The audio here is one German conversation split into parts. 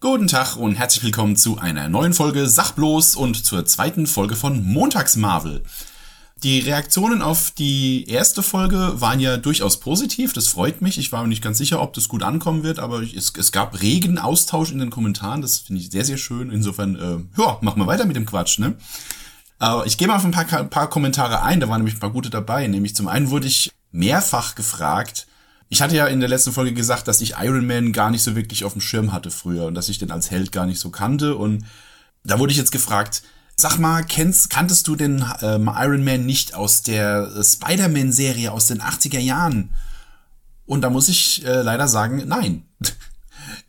Guten Tag und herzlich willkommen zu einer neuen Folge Sachbloß und zur zweiten Folge von Montags Marvel. Die Reaktionen auf die erste Folge waren ja durchaus positiv, das freut mich. Ich war mir nicht ganz sicher, ob das gut ankommen wird, aber es, es gab regen Austausch in den Kommentaren, das finde ich sehr, sehr schön. Insofern, äh, ja, machen wir weiter mit dem Quatsch, ne? Aber ich gehe mal auf ein paar, paar Kommentare ein, da waren nämlich ein paar gute dabei. Nämlich zum einen wurde ich mehrfach gefragt, ich hatte ja in der letzten Folge gesagt, dass ich Iron Man gar nicht so wirklich auf dem Schirm hatte früher und dass ich den als Held gar nicht so kannte. Und da wurde ich jetzt gefragt, sag mal, kennst, kanntest du den ähm, Iron Man nicht aus der Spider-Man-Serie aus den 80er Jahren? Und da muss ich äh, leider sagen, nein.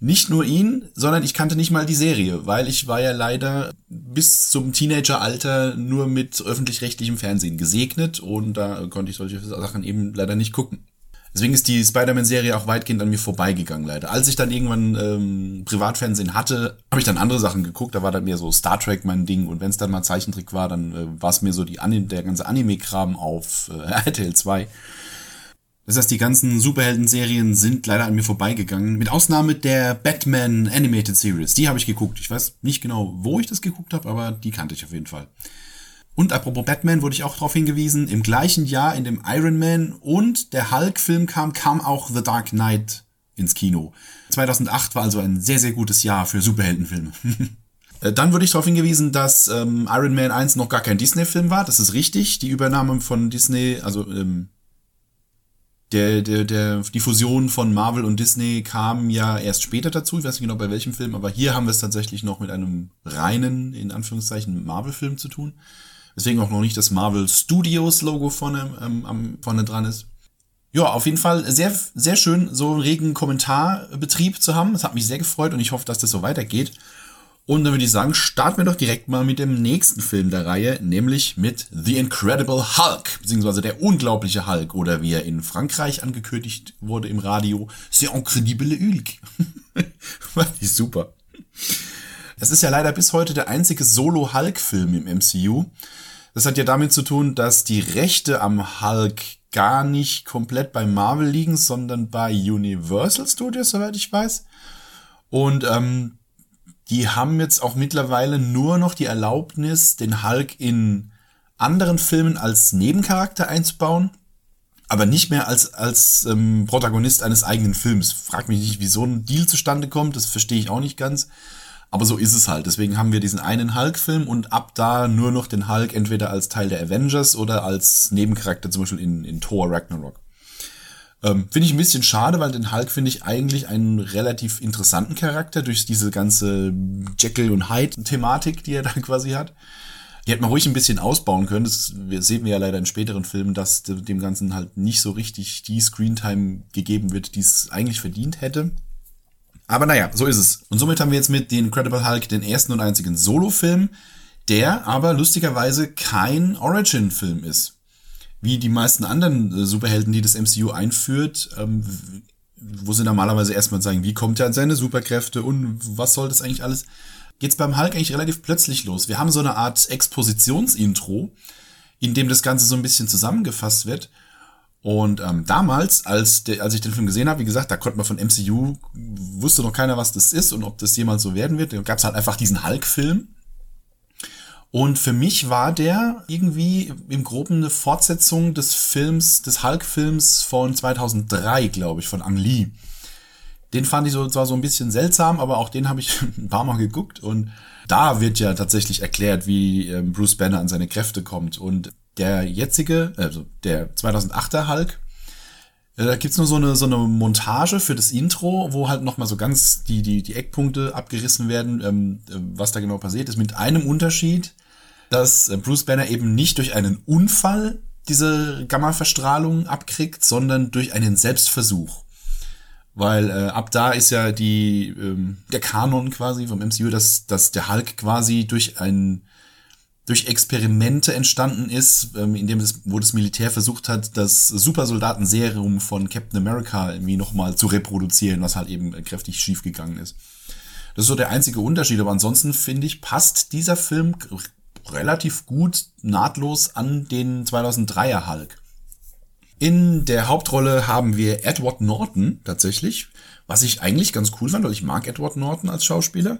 nicht nur ihn, sondern ich kannte nicht mal die Serie, weil ich war ja leider bis zum Teenageralter nur mit öffentlich-rechtlichem Fernsehen gesegnet und da konnte ich solche Sachen eben leider nicht gucken. Deswegen ist die Spider-Man-Serie auch weitgehend an mir vorbeigegangen, leider. Als ich dann irgendwann ähm, Privatfernsehen hatte, habe ich dann andere Sachen geguckt. Da war dann mehr so Star Trek mein Ding. Und wenn es dann mal Zeichentrick war, dann äh, war es mir so die Anim der ganze Anime-Kram auf äh, RTL 2. Das heißt, die ganzen Superhelden-Serien sind leider an mir vorbeigegangen. Mit Ausnahme der Batman Animated Series. Die habe ich geguckt. Ich weiß nicht genau, wo ich das geguckt habe, aber die kannte ich auf jeden Fall. Und apropos Batman wurde ich auch darauf hingewiesen, im gleichen Jahr in dem Iron Man und der Hulk-Film kam, kam auch The Dark Knight ins Kino. 2008 war also ein sehr, sehr gutes Jahr für Superheldenfilme. Äh, dann wurde ich darauf hingewiesen, dass ähm, Iron Man 1 noch gar kein Disney-Film war. Das ist richtig. Die Übernahme von Disney, also ähm, der, der, der, die Fusion von Marvel und Disney kam ja erst später dazu. Ich weiß nicht genau bei welchem Film, aber hier haben wir es tatsächlich noch mit einem reinen, in Anführungszeichen, Marvel-Film zu tun. Deswegen auch noch nicht das Marvel Studios Logo vorne, ähm, am, vorne dran ist. Ja, auf jeden Fall sehr, sehr schön, so einen regen Kommentarbetrieb zu haben. Das hat mich sehr gefreut und ich hoffe, dass das so weitergeht. Und dann würde ich sagen, starten wir doch direkt mal mit dem nächsten Film der Reihe, nämlich mit The Incredible Hulk, beziehungsweise der unglaubliche Hulk, oder wie er in Frankreich angekündigt wurde im Radio, C'est Incredible Hulk. Fand ich super. Es ist ja leider bis heute der einzige Solo-Hulk-Film im MCU. Das hat ja damit zu tun, dass die Rechte am Hulk gar nicht komplett bei Marvel liegen, sondern bei Universal Studios, soweit ich weiß. Und ähm, die haben jetzt auch mittlerweile nur noch die Erlaubnis, den Hulk in anderen Filmen als Nebencharakter einzubauen, aber nicht mehr als, als ähm, Protagonist eines eigenen Films. Frag mich nicht, wie so ein Deal zustande kommt, das verstehe ich auch nicht ganz. Aber so ist es halt. Deswegen haben wir diesen einen Hulk-Film und ab da nur noch den Hulk entweder als Teil der Avengers oder als Nebencharakter, zum Beispiel in, in Thor Ragnarok. Ähm, finde ich ein bisschen schade, weil den Hulk finde ich eigentlich einen relativ interessanten Charakter durch diese ganze Jekyll und Hyde-Thematik, die er da quasi hat. Die hätte man ruhig ein bisschen ausbauen können. Das sehen wir ja leider in späteren Filmen, dass dem Ganzen halt nicht so richtig die Screentime gegeben wird, die es eigentlich verdient hätte. Aber naja, so ist es. Und somit haben wir jetzt mit The Incredible Hulk den ersten und einzigen Solo-Film, der aber lustigerweise kein Origin-Film ist. Wie die meisten anderen äh, Superhelden, die das MCU einführt, ähm, wo sie normalerweise erstmal sagen, wie kommt er an seine Superkräfte und was soll das eigentlich alles, geht's beim Hulk eigentlich relativ plötzlich los. Wir haben so eine Art Expositionsintro, in dem das Ganze so ein bisschen zusammengefasst wird und ähm, damals, als, de, als ich den Film gesehen habe, wie gesagt, da konnte man von MCU, wusste noch keiner, was das ist und ob das jemals so werden wird. Da gab es halt einfach diesen Hulk-Film. Und für mich war der irgendwie im Groben eine Fortsetzung des Films, des Hulk-Films von 2003, glaube ich, von Ang Lee. Den fand ich so, zwar so ein bisschen seltsam, aber auch den habe ich ein paar Mal geguckt und da wird ja tatsächlich erklärt, wie ähm, Bruce Banner an seine Kräfte kommt. Und der jetzige, also der 2008er Hulk, äh, da gibt's nur so eine, so eine Montage für das Intro, wo halt nochmal so ganz die, die, die Eckpunkte abgerissen werden, ähm, äh, was da genau passiert ist, mit einem Unterschied, dass äh, Bruce Banner eben nicht durch einen Unfall diese Gamma-Verstrahlung abkriegt, sondern durch einen Selbstversuch. Weil äh, ab da ist ja die ähm, der Kanon quasi vom MCU, dass, dass der Hulk quasi durch ein durch Experimente entstanden ist, ähm, in dem das, wo das Militär versucht hat, das Supersoldaten-Serum von Captain America irgendwie nochmal zu reproduzieren, was halt eben kräftig schief ist. Das ist so der einzige Unterschied, aber ansonsten finde ich, passt dieser Film relativ gut nahtlos an den 2003er Hulk. In der Hauptrolle haben wir Edward Norton tatsächlich, was ich eigentlich ganz cool fand, weil ich mag Edward Norton als Schauspieler.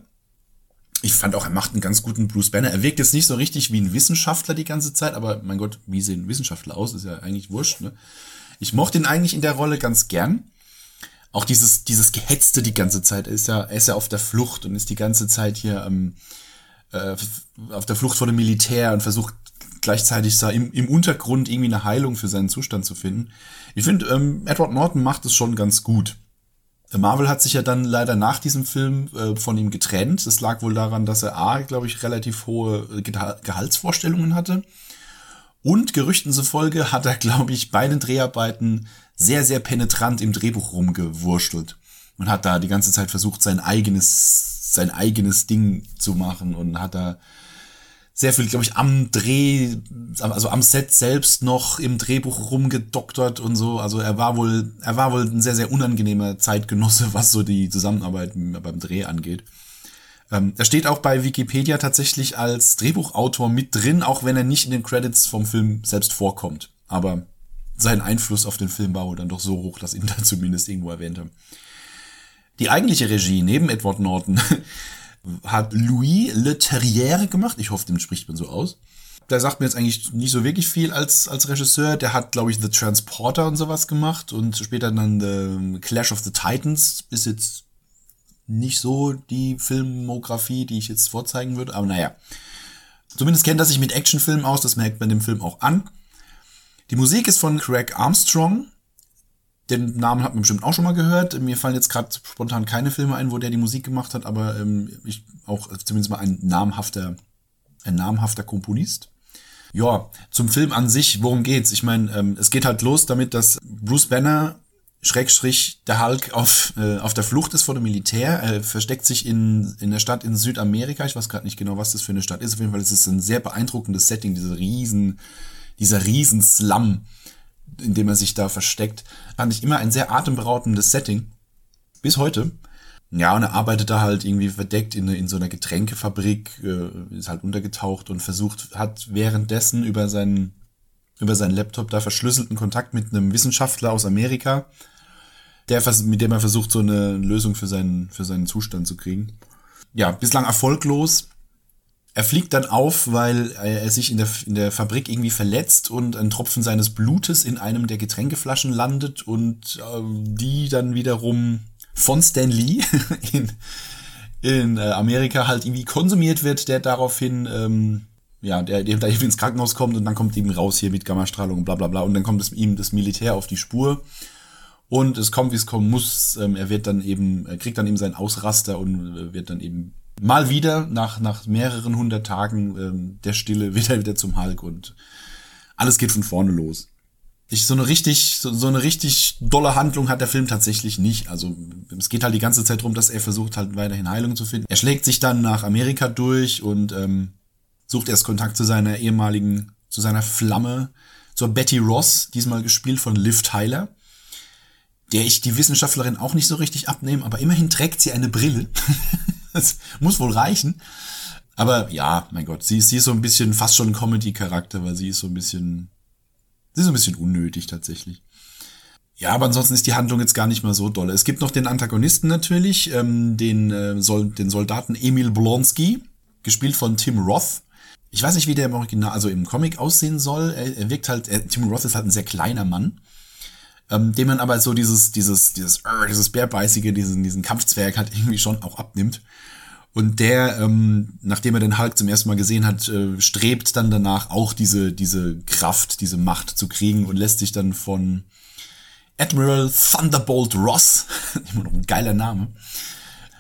Ich fand auch, er macht einen ganz guten Bruce Banner. Er wirkt jetzt nicht so richtig wie ein Wissenschaftler die ganze Zeit, aber mein Gott, wie sehen Wissenschaftler aus? Ist ja eigentlich wurscht. Ne? Ich mochte ihn eigentlich in der Rolle ganz gern. Auch dieses, dieses Gehetzte die ganze Zeit. Er ist ja, er ist ja auf der Flucht und ist die ganze Zeit hier ähm, äh, auf der Flucht vor dem Militär und versucht gleichzeitig da im, im Untergrund irgendwie eine Heilung für seinen Zustand zu finden. Ich finde, ähm, Edward Norton macht es schon ganz gut. Marvel hat sich ja dann leider nach diesem Film äh, von ihm getrennt. Das lag wohl daran, dass er A, glaube ich, relativ hohe Gehaltsvorstellungen hatte. Und Gerüchten zufolge hat er, glaube ich, bei den Dreharbeiten sehr, sehr penetrant im Drehbuch rumgewurschtelt. Und hat da die ganze Zeit versucht, sein eigenes, sein eigenes Ding zu machen und hat da sehr viel, glaube ich, am Dreh, also am Set selbst noch im Drehbuch rumgedoktert und so. Also er war wohl, er war wohl ein sehr, sehr unangenehmer Zeitgenosse, was so die Zusammenarbeit beim Dreh angeht. Ähm, er steht auch bei Wikipedia tatsächlich als Drehbuchautor mit drin, auch wenn er nicht in den Credits vom Film selbst vorkommt. Aber sein Einfluss auf den Film war wohl dann doch so hoch, dass ihn da zumindest irgendwo erwähnt haben. Die eigentliche Regie neben Edward Norton hat Louis Le Terrier gemacht. Ich hoffe, dem spricht man so aus. Der sagt mir jetzt eigentlich nicht so wirklich viel als, als Regisseur. Der hat, glaube ich, The Transporter und sowas gemacht und später dann The Clash of the Titans. Ist jetzt nicht so die Filmografie, die ich jetzt vorzeigen würde, aber naja. Zumindest kennt er sich mit Actionfilmen aus, das merkt man dem Film auch an. Die Musik ist von Craig Armstrong, den Namen hat man bestimmt auch schon mal gehört. Mir fallen jetzt gerade spontan keine Filme ein, wo der die Musik gemacht hat, aber ähm, ich auch zumindest mal ein namhafter, ein namhafter Komponist. Ja, zum Film an sich, worum geht's? Ich meine, ähm, es geht halt los damit, dass Bruce Banner Schrägstrich der Hulk auf, äh, auf der Flucht ist vor dem Militär. Er versteckt sich in, in der Stadt in Südamerika. Ich weiß gerade nicht genau, was das für eine Stadt ist. Auf jeden Fall ist es ein sehr beeindruckendes Setting, diese riesen, dieser riesen Slum in dem er sich da versteckt, fand ich immer ein sehr atemberaubendes Setting. Bis heute. Ja, und er arbeitet da halt irgendwie verdeckt in, in so einer Getränkefabrik, äh, ist halt untergetaucht und versucht, hat währenddessen über seinen, über seinen Laptop da verschlüsselten Kontakt mit einem Wissenschaftler aus Amerika, der, mit dem er versucht, so eine Lösung für seinen, für seinen Zustand zu kriegen. Ja, bislang erfolglos. Er fliegt dann auf, weil er sich in der, in der Fabrik irgendwie verletzt und ein Tropfen seines Blutes in einem der Getränkeflaschen landet und äh, die dann wiederum von Stan Lee in, in äh, Amerika halt irgendwie konsumiert wird, der daraufhin, ähm, ja, der, der da irgendwie ins Krankenhaus kommt und dann kommt ihm raus hier mit Gammastrahlung und bla bla bla und dann kommt es ihm das Militär auf die Spur. Und es kommt, wie es kommen muss. Ähm, er wird dann eben, er kriegt dann eben seinen Ausraster und äh, wird dann eben mal wieder nach, nach mehreren hundert Tagen ähm, der Stille wieder wieder zum Hulk und alles geht von vorne los. Ich, so eine richtig, so, so eine richtig dolle Handlung hat der Film tatsächlich nicht. Also es geht halt die ganze Zeit darum, dass er versucht halt weiterhin Heilung zu finden. Er schlägt sich dann nach Amerika durch und ähm, sucht erst Kontakt zu seiner ehemaligen, zu seiner Flamme, zur Betty Ross, diesmal gespielt von Liv Tyler, der ich die Wissenschaftlerin auch nicht so richtig abnehme, aber immerhin trägt sie eine Brille. das muss wohl reichen. Aber ja, mein Gott, sie, sie ist so ein bisschen fast schon Comedy-Charakter, weil sie ist so ein bisschen, sie ist so ein bisschen unnötig tatsächlich. Ja, aber ansonsten ist die Handlung jetzt gar nicht mal so dolle. Es gibt noch den Antagonisten natürlich, ähm, den, äh, Sol den Soldaten Emil Blonsky, gespielt von Tim Roth. Ich weiß nicht, wie der im Original, also im Comic aussehen soll. Er, er wirkt halt, er, Tim Roth ist halt ein sehr kleiner Mann, ähm, dem man aber so dieses, dieses, dieses, äh, dieses bärbeißige, diesen, diesen Kampfzwerg halt irgendwie schon auch abnimmt. Und der, ähm, nachdem er den Hulk zum ersten Mal gesehen hat, äh, strebt dann danach auch diese, diese Kraft, diese Macht zu kriegen und lässt sich dann von Admiral Thunderbolt Ross, immer noch ein geiler Name,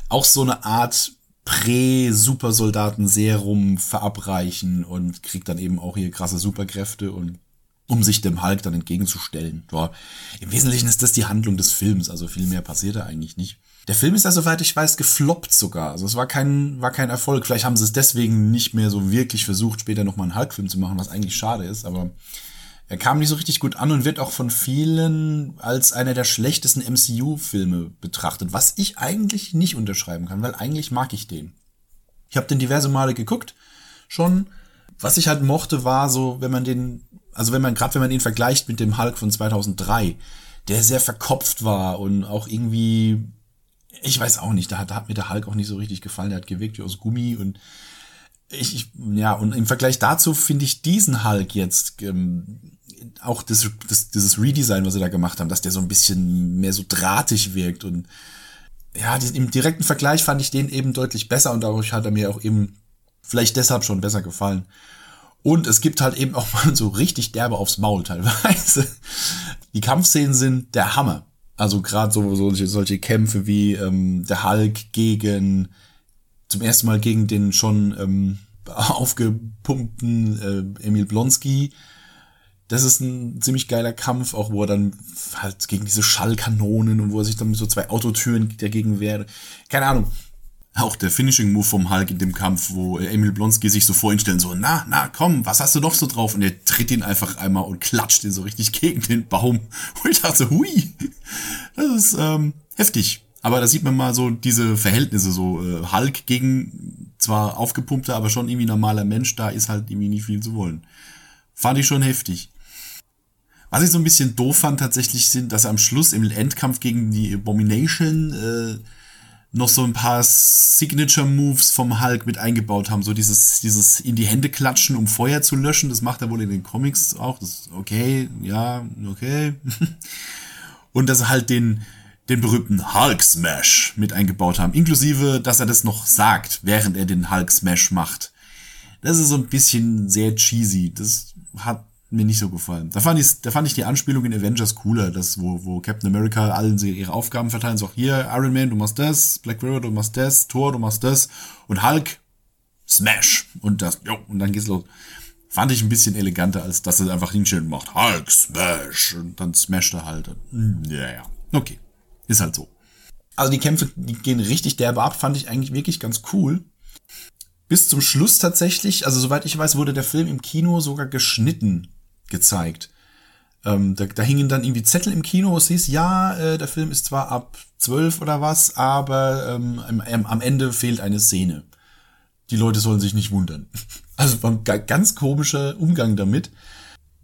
auch so eine Art Prä-Supersoldaten-Serum verabreichen und kriegt dann eben auch hier krasse Superkräfte und um sich dem Hulk dann entgegenzustellen. Ja, Im Wesentlichen ist das die Handlung des Films, also viel mehr passiert da eigentlich nicht. Der Film ist ja, soweit ich weiß, gefloppt sogar. Also es war kein, war kein Erfolg. Vielleicht haben sie es deswegen nicht mehr so wirklich versucht, später nochmal einen Hulk-Film zu machen, was eigentlich schade ist, aber er kam nicht so richtig gut an und wird auch von vielen als einer der schlechtesten MCU-Filme betrachtet, was ich eigentlich nicht unterschreiben kann, weil eigentlich mag ich den. Ich habe den diverse Male geguckt, schon. Was ich halt mochte, war so, wenn man den also wenn man, gerade wenn man ihn vergleicht mit dem Hulk von 2003, der sehr verkopft war und auch irgendwie, ich weiß auch nicht, da hat, da hat mir der Hulk auch nicht so richtig gefallen, der hat gewirkt wie aus Gummi und ich, ich ja, und im Vergleich dazu finde ich diesen Hulk jetzt, ähm, auch das, das, dieses Redesign, was sie da gemacht haben, dass der so ein bisschen mehr so drahtig wirkt und ja, im direkten Vergleich fand ich den eben deutlich besser und dadurch hat er mir auch eben vielleicht deshalb schon besser gefallen. Und es gibt halt eben auch mal so richtig derbe aufs Maul teilweise. Die Kampfszenen sind der Hammer. Also gerade so solche, solche Kämpfe wie ähm, der Hulk gegen zum ersten Mal gegen den schon ähm, aufgepumpten äh, Emil Blonsky das ist ein ziemlich geiler Kampf, auch wo er dann halt gegen diese Schallkanonen und wo er sich dann mit so zwei Autotüren dagegen wehrt. Keine Ahnung. Auch der Finishing-Move vom Hulk in dem Kampf, wo Emil Blonsky sich so vorstellen, so, na, na, komm, was hast du noch so drauf? Und er tritt ihn einfach einmal und klatscht ihn so richtig gegen den Baum. Und ich dachte, hui, das ist ähm, heftig. Aber da sieht man mal so diese Verhältnisse, so äh, Hulk gegen zwar aufgepumpter, aber schon irgendwie normaler Mensch, da ist halt irgendwie nicht viel zu wollen. Fand ich schon heftig. Was ich so ein bisschen doof fand tatsächlich sind, dass am Schluss im Endkampf gegen die Abomination äh, noch so ein paar Signature Moves vom Hulk mit eingebaut haben. So dieses, dieses in die Hände klatschen, um Feuer zu löschen. Das macht er wohl in den Comics auch. Das ist okay, ja, okay. Und dass er halt den, den berühmten Hulk Smash mit eingebaut haben. Inklusive, dass er das noch sagt, während er den Hulk Smash macht. Das ist so ein bisschen sehr cheesy. Das hat mir nicht so gefallen. Da fand ich, da fand ich die Anspielung in Avengers cooler, das, wo, wo Captain America allen ihre Aufgaben verteilen, so hier, Iron Man, du machst das, Black Widow, du machst das, Thor, du machst das, und Hulk, Smash, und das, jo, und dann geht's los. Fand ich ein bisschen eleganter, als dass er einfach hinstellen macht, Hulk, Smash, und dann smasht er halt. Hm, ja, ja, okay. Ist halt so. Also die Kämpfe, die gehen richtig derbe ab, fand ich eigentlich wirklich ganz cool bis zum Schluss tatsächlich, also soweit ich weiß, wurde der Film im Kino sogar geschnitten gezeigt. Ähm, da, da hingen dann irgendwie Zettel im Kino, es hieß, ja, äh, der Film ist zwar ab zwölf oder was, aber ähm, am, am Ende fehlt eine Szene. Die Leute sollen sich nicht wundern. Also war ein ganz komischer Umgang damit.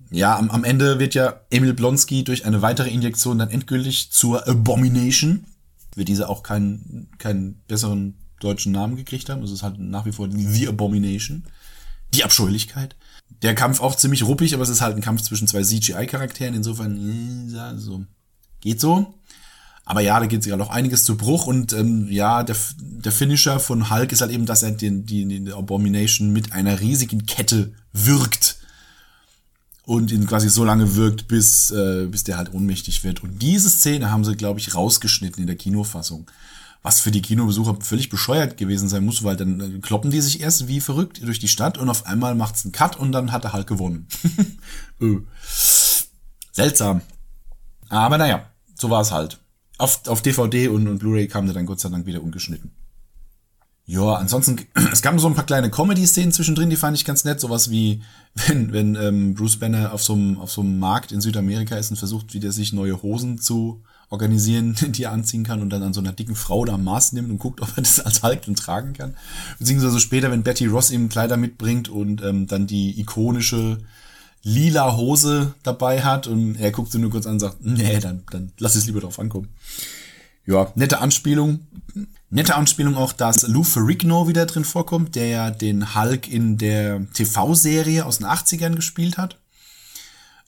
Ja, am, am Ende wird ja Emil Blonsky durch eine weitere Injektion dann endgültig zur Abomination. Wird diese auch keinen, keinen besseren deutschen Namen gekriegt haben. Es ist halt nach wie vor The Abomination. Die Abscheulichkeit der Kampf auch ziemlich ruppig, aber es ist halt ein Kampf zwischen zwei CGI-Charakteren. Insofern, ja, so, geht so. Aber ja, da geht ja noch einiges zu Bruch und ähm, ja, der, der Finisher von Hulk ist halt eben, dass er den, die, die Abomination mit einer riesigen Kette wirkt und ihn quasi so lange wirkt, bis, äh, bis der halt ohnmächtig wird. Und diese Szene haben sie, glaube ich, rausgeschnitten in der Kinofassung was für die Kinobesucher völlig bescheuert gewesen sein muss, weil dann äh, kloppen die sich erst wie verrückt durch die Stadt und auf einmal macht's einen Cut und dann hat er halt gewonnen. Öh. Seltsam. Aber naja, so war es halt. Auf, auf DVD und, und Blu-ray kam der dann Gott sei Dank wieder ungeschnitten. Ja, ansonsten, es gab so ein paar kleine Comedy-Szenen zwischendrin, die fand ich ganz nett. Sowas wie, wenn, wenn ähm, Bruce Banner auf so einem auf so einem Markt in Südamerika ist und versucht, wieder sich neue Hosen zu organisieren, die er anziehen kann und dann an so einer dicken Frau da Maß nimmt und guckt, ob er das als Hulk dann tragen kann. Beziehungsweise später, wenn Betty Ross ihm Kleider mitbringt und ähm, dann die ikonische lila Hose dabei hat und er guckt sie nur kurz an und sagt, nee, dann, dann lass es lieber drauf ankommen. Ja, nette Anspielung. Nette Anspielung auch, dass Lou Ferrigno wieder drin vorkommt, der ja den Hulk in der TV-Serie aus den 80ern gespielt hat.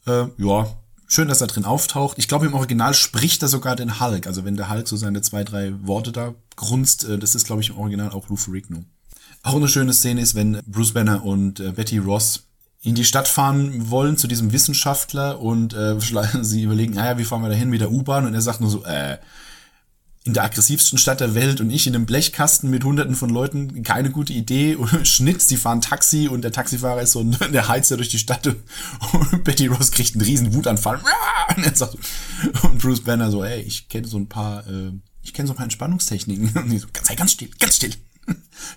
Äh, ja, Schön, dass er drin auftaucht. Ich glaube, im Original spricht er sogar den Hulk. Also wenn der Hulk so seine zwei, drei Worte da grunzt, äh, das ist, glaube ich, im Original auch Lou Ferrigno. Auch eine schöne Szene ist, wenn Bruce Banner und äh, Betty Ross in die Stadt fahren wollen zu diesem Wissenschaftler und äh, sie überlegen, naja, wie fahren wir da hin mit der U-Bahn? Und er sagt nur so, äh, in der aggressivsten Stadt der Welt und ich in einem Blechkasten mit hunderten von Leuten, keine gute Idee. Und Schnitt, sie fahren Taxi und der Taxifahrer ist so der heizt ja durch die Stadt und Betty Ross kriegt einen riesen Wutanfall. Und, er sagt, und Bruce Banner so, ey, ich kenne so ein paar, äh, ich kenne so ein paar Entspannungstechniken. Und die so, sei ganz still, ganz still.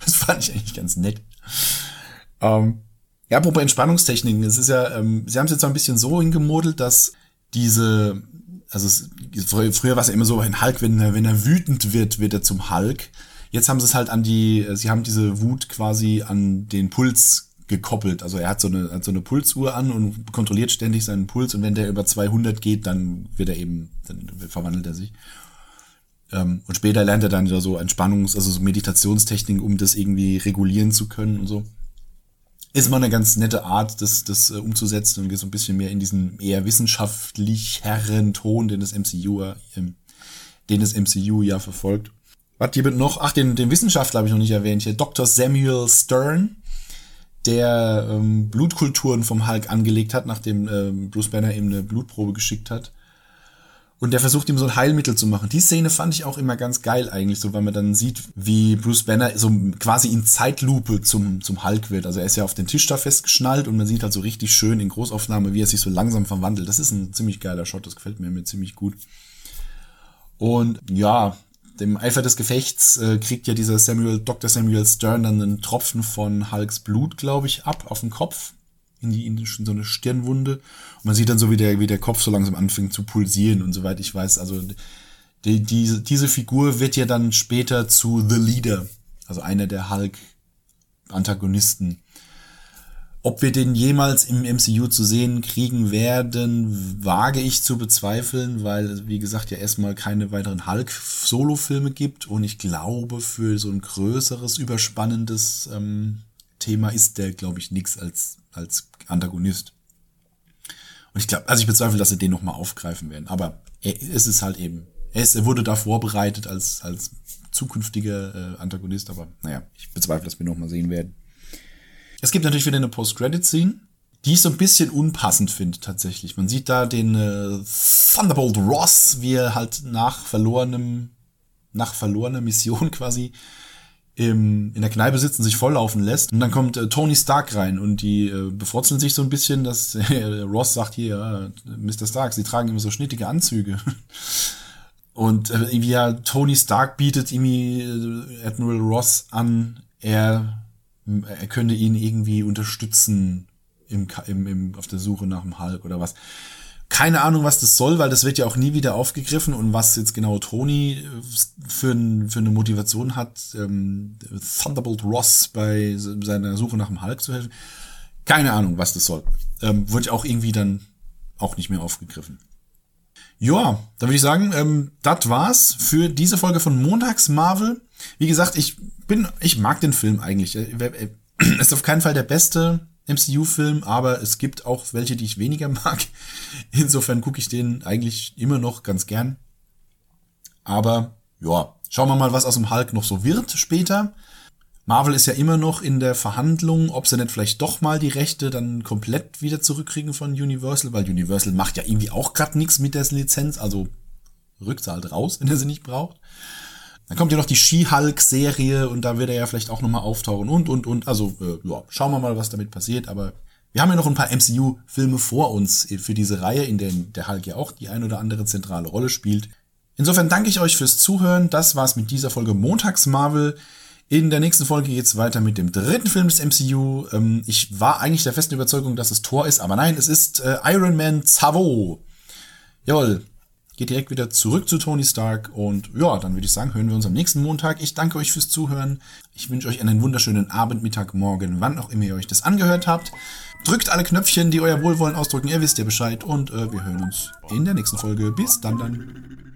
Das fand ich eigentlich ganz nett. Ähm, ja, apropos Entspannungstechniken, es ist ja, ähm, sie haben es jetzt so ein bisschen so hingemodelt, dass diese also es, früher, war es ja immer so, ein Hulk, wenn er, wenn er wütend wird, wird er zum Hulk. Jetzt haben sie es halt an die, sie haben diese Wut quasi an den Puls gekoppelt. Also er hat so eine, hat so eine Pulsuhr an und kontrolliert ständig seinen Puls und wenn der über 200 geht, dann wird er eben, dann verwandelt er sich. Ähm, und später lernt er dann so Entspannungs-, also so Meditationstechniken, um das irgendwie regulieren zu können und so. Ist immer eine ganz nette Art, das, das äh, umzusetzen und geht so ein bisschen mehr in diesen eher wissenschaftlicheren Ton, den das MCU, äh, den das MCU ja verfolgt. Was hier noch? Ach, den, den Wissenschaftler habe ich noch nicht erwähnt hier. Dr. Samuel Stern, der ähm, Blutkulturen vom Hulk angelegt hat, nachdem ähm, Bruce Banner ihm eine Blutprobe geschickt hat. Und der versucht ihm so ein Heilmittel zu machen. Die Szene fand ich auch immer ganz geil eigentlich, so weil man dann sieht, wie Bruce Banner so quasi in Zeitlupe zum, zum Hulk wird. Also er ist ja auf den Tisch da festgeschnallt und man sieht halt so richtig schön in Großaufnahme, wie er sich so langsam verwandelt. Das ist ein ziemlich geiler Shot, das gefällt mir, mir ziemlich gut. Und ja, dem Eifer des Gefechts äh, kriegt ja dieser Samuel, Dr. Samuel Stern dann einen Tropfen von Hulks Blut, glaube ich, ab auf den Kopf. In, die, in so eine Stirnwunde. Und man sieht dann so, wie der, wie der Kopf so langsam anfängt zu pulsieren und soweit ich weiß. Also die, die, diese Figur wird ja dann später zu The Leader, also einer der Hulk-Antagonisten. Ob wir den jemals im MCU zu sehen kriegen werden, wage ich zu bezweifeln, weil, wie gesagt, ja erstmal keine weiteren Hulk-Solo-Filme gibt. Und ich glaube, für so ein größeres, überspannendes ähm, Thema ist der, glaube ich, nix als, als Antagonist. Und ich glaube, also ich bezweifle, dass sie den nochmal aufgreifen werden. Aber er, es ist halt eben, er, ist, er wurde da vorbereitet als, als zukünftiger äh, Antagonist, aber naja, ich bezweifle, dass wir nochmal sehen werden. Es gibt natürlich wieder eine Post-Credit-Scene, die ich so ein bisschen unpassend finde tatsächlich. Man sieht da den äh, Thunderbolt Ross, wie er halt nach verlorenem, nach verlorener Mission quasi im, in der Kneipe sitzen, sich volllaufen lässt. Und dann kommt äh, Tony Stark rein und die äh, befrotzeln sich so ein bisschen, dass äh, Ross sagt hier, ja, Mr. Stark, sie tragen immer so schnittige Anzüge. Und äh, irgendwie ja, Tony Stark bietet irgendwie äh, Admiral Ross an, er er könnte ihn irgendwie unterstützen im, im, im, auf der Suche nach dem Hulk oder was. Keine Ahnung, was das soll, weil das wird ja auch nie wieder aufgegriffen und was jetzt genau Tony äh, für, für eine Motivation hat, ähm, Thunderbolt Ross bei seiner Suche nach dem Hulk zu helfen. Keine Ahnung, was das soll. Ähm, wird auch irgendwie dann auch nicht mehr aufgegriffen. Ja, dann würde ich sagen, ähm, das war's für diese Folge von Montags Marvel. Wie gesagt, ich bin, ich mag den Film eigentlich. Er äh, ist auf keinen Fall der beste MCU-Film, aber es gibt auch welche, die ich weniger mag. Insofern gucke ich den eigentlich immer noch ganz gern. Aber ja, schauen wir mal, was aus dem Hulk noch so wird später. Marvel ist ja immer noch in der Verhandlung, ob sie nicht vielleicht doch mal die Rechte dann komplett wieder zurückkriegen von Universal, weil Universal macht ja irgendwie auch gerade nichts mit der Lizenz, also halt raus, wenn er sie nicht braucht. Dann kommt ja noch die She-Hulk-Serie und da wird er ja vielleicht auch nochmal auftauchen und, und, und. Also, äh, ja, schauen wir mal, was damit passiert. Aber wir haben ja noch ein paar MCU-Filme vor uns für diese Reihe, in denen der Hulk ja auch die ein oder andere zentrale Rolle spielt. Insofern danke ich euch fürs Zuhören. Das war's mit dieser Folge Montags Marvel. In der nächsten Folge geht's weiter mit dem dritten Film des MCU. Ähm, ich war eigentlich der festen Überzeugung, dass es Thor ist, aber nein, es ist äh, Iron Man Zavo. Jawohl, geht direkt wieder zurück zu Tony Stark und ja, dann würde ich sagen, hören wir uns am nächsten Montag. Ich danke euch fürs Zuhören. Ich wünsche euch einen wunderschönen Abend, Mittag, Morgen, wann auch immer ihr euch das angehört habt. Drückt alle Knöpfchen, die euer Wohlwollen ausdrücken, ihr wisst ja Bescheid und äh, wir hören uns in der nächsten Folge. Bis dann dann.